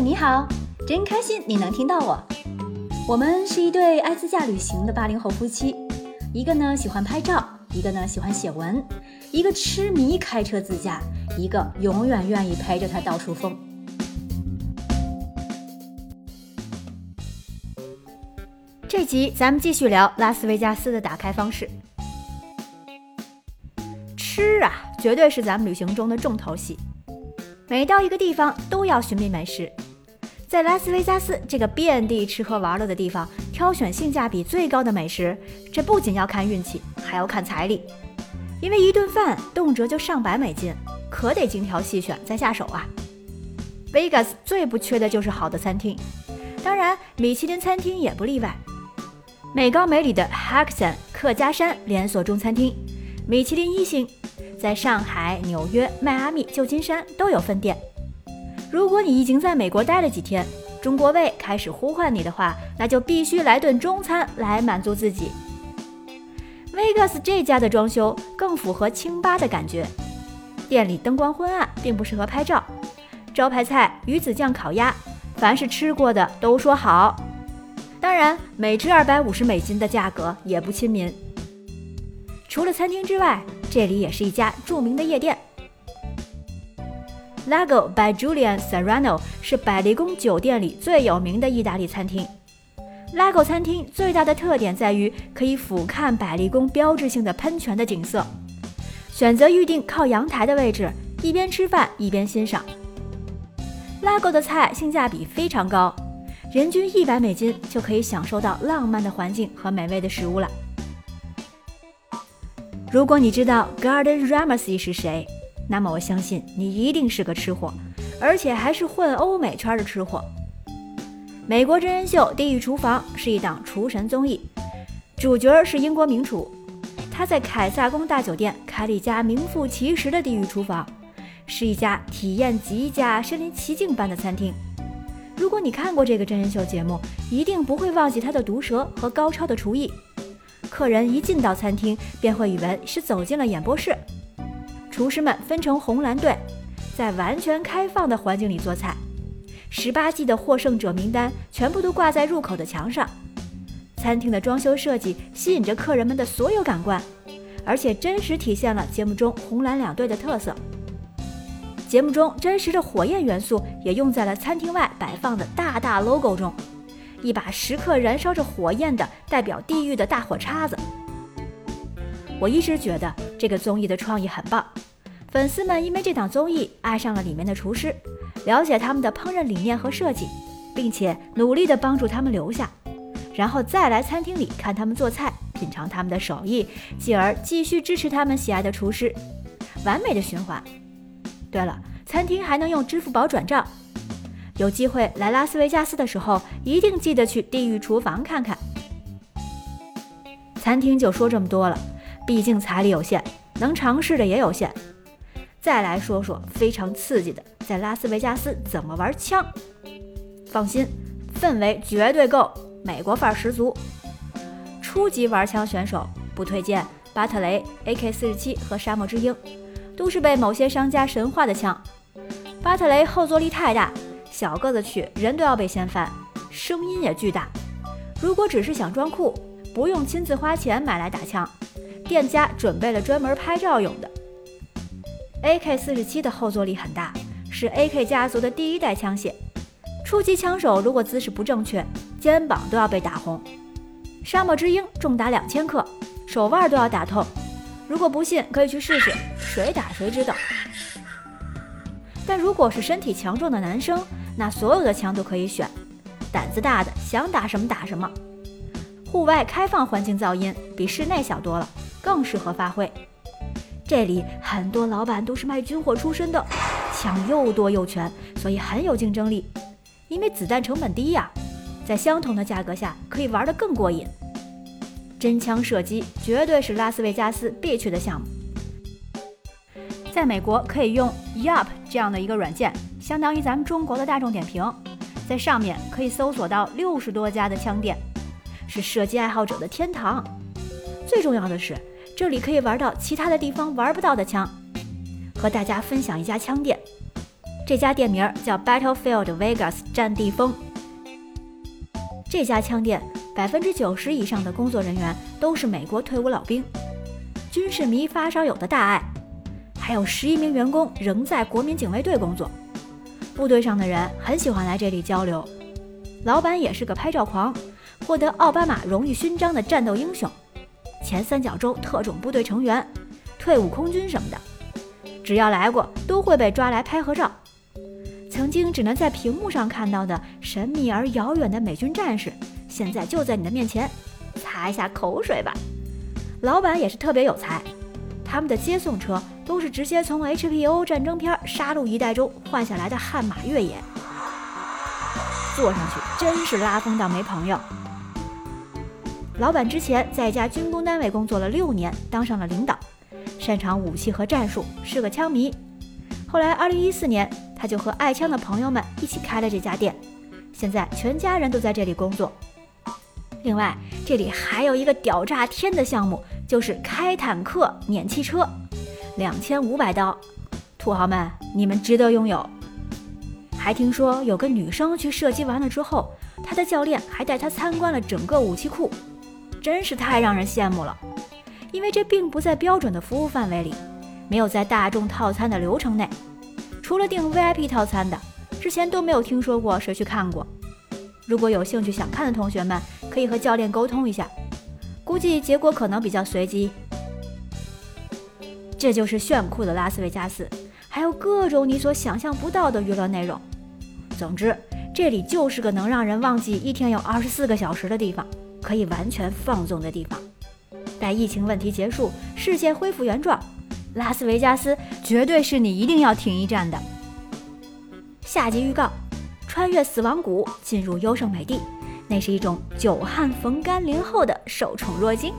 你好，真开心你能听到我。我们是一对爱自驾旅行的八零后夫妻，一个呢喜欢拍照，一个呢喜欢写文，一个痴迷开车自驾，一个永远愿意陪着他到处疯。这集咱们继续聊拉斯维加斯的打开方式。吃啊，绝对是咱们旅行中的重头戏。每到一个地方都要寻觅美食，在拉斯维加斯这个遍地吃喝玩乐的地方，挑选性价比最高的美食，这不仅要看运气，还要看财力。因为一顿饭动辄就上百美金，可得精挑细选再下手啊。Vegas 最不缺的就是好的餐厅，当然米其林餐厅也不例外。美高美里的 h a k s o n 客家山连锁中餐厅，米其林一星。在上海、纽约、迈阿密、旧金山都有分店。如果你已经在美国待了几天，中国胃开始呼唤你的话，那就必须来顿中餐来满足自己。Vegas 这家的装修更符合清吧的感觉，店里灯光昏暗，并不适合拍照。招牌菜鱼子酱烤鸭，凡是吃过的都说好。当然，每只二百五十美金的价格也不亲民。除了餐厅之外，这里也是一家著名的夜店。Lago by Julian Serrano 是百丽宫酒店里最有名的意大利餐厅。Lago 餐厅最大的特点在于可以俯瞰百丽宫标志性的喷泉的景色，选择预定靠阳台的位置，一边吃饭一边欣赏。Lago 的菜性价比非常高，人均一百美金就可以享受到浪漫的环境和美味的食物了。如果你知道 Garden Ramsay 是谁，那么我相信你一定是个吃货，而且还是混欧美圈的吃货。美国真人秀《地狱厨房》是一档厨神综艺，主角是英国名厨，他在凯撒宫大酒店开了一家名副其实的地狱厨房，是一家体验极佳、身临其境般的餐厅。如果你看过这个真人秀节目，一定不会忘记他的毒舌和高超的厨艺。客人一进到餐厅，便会以为是走进了演播室。厨师们分成红蓝队，在完全开放的环境里做菜。十八季的获胜者名单全部都挂在入口的墙上。餐厅的装修设计吸引着客人们的所有感官，而且真实体现了节目中红蓝两队的特色。节目中真实的火焰元素也用在了餐厅外摆放的大大 logo 中。一把时刻燃烧着火焰的代表地狱的大火叉子。我一直觉得这个综艺的创意很棒，粉丝们因为这档综艺爱上了里面的厨师，了解他们的烹饪理念和设计，并且努力地帮助他们留下，然后再来餐厅里看他们做菜，品尝他们的手艺，继而继续支持他们喜爱的厨师，完美的循环。对了，餐厅还能用支付宝转账。有机会来拉斯维加斯的时候，一定记得去地狱厨房看看。餐厅就说这么多了，毕竟财力有限，能尝试的也有限。再来说说非常刺激的，在拉斯维加斯怎么玩枪。放心，氛围绝对够，美国范儿十足。初级玩枪选手不推荐巴特雷、AK-47 和沙漠之鹰，都是被某些商家神化的枪。巴特雷后坐力太大。小个子去，人都要被掀翻，声音也巨大。如果只是想装酷，不用亲自花钱买来打枪，店家准备了专门拍照用的。AK-47 的后坐力很大，是 AK 家族的第一代枪械。初级枪手如果姿势不正确，肩膀都要被打红。沙漠之鹰重达两千克，手腕都要打痛。如果不信，可以去试试，谁打谁知道。但如果是身体强壮的男生，那所有的枪都可以选，胆子大的想打什么打什么。户外开放环境噪音比室内小多了，更适合发挥。这里很多老板都是卖军火出身的，枪又多又全，所以很有竞争力。因为子弹成本低呀，在相同的价格下可以玩得更过瘾。真枪射击绝对是拉斯维加斯必去的项目。在美国可以用 Yup 这样的一个软件。相当于咱们中国的大众点评，在上面可以搜索到六十多家的枪店，是射击爱好者的天堂。最重要的是，这里可以玩到其他的地方玩不到的枪。和大家分享一家枪店，这家店名叫 Battlefield Vegas 战地风。这家枪店百分之九十以上的工作人员都是美国退伍老兵，军事迷发烧友的大爱。还有十一名员工仍在国民警卫队工作，部队上的人很喜欢来这里交流。老板也是个拍照狂，获得奥巴马荣誉勋章的战斗英雄，前三角洲特种部队成员，退伍空军什么的，只要来过都会被抓来拍合照。曾经只能在屏幕上看到的神秘而遥远的美军战士，现在就在你的面前，擦一下口水吧。老板也是特别有才，他们的接送车。都是直接从 HBO 战争片《杀戮一代》中换下来的悍马越野，坐上去真是拉风到没朋友。老板之前在一家军工单位工作了六年，当上了领导，擅长武器和战术，是个枪迷。后来2014年，他就和爱枪的朋友们一起开了这家店，现在全家人都在这里工作。另外，这里还有一个屌炸天的项目，就是开坦克碾汽车。两千五百刀，土豪们，你们值得拥有。还听说有个女生去射击完了之后，她的教练还带她参观了整个武器库，真是太让人羡慕了。因为这并不在标准的服务范围里，没有在大众套餐的流程内，除了订 VIP 套餐的，之前都没有听说过谁去看过。如果有兴趣想看的同学们，可以和教练沟通一下，估计结果可能比较随机。这就是炫酷的拉斯维加斯，还有各种你所想象不到的娱乐内容。总之，这里就是个能让人忘记一天有二十四个小时的地方，可以完全放纵的地方。待疫情问题结束，世界恢复原状，拉斯维加斯绝对是你一定要停一站的。下集预告：穿越死亡谷，进入优胜美地，那是一种久旱逢甘霖后的受宠若惊。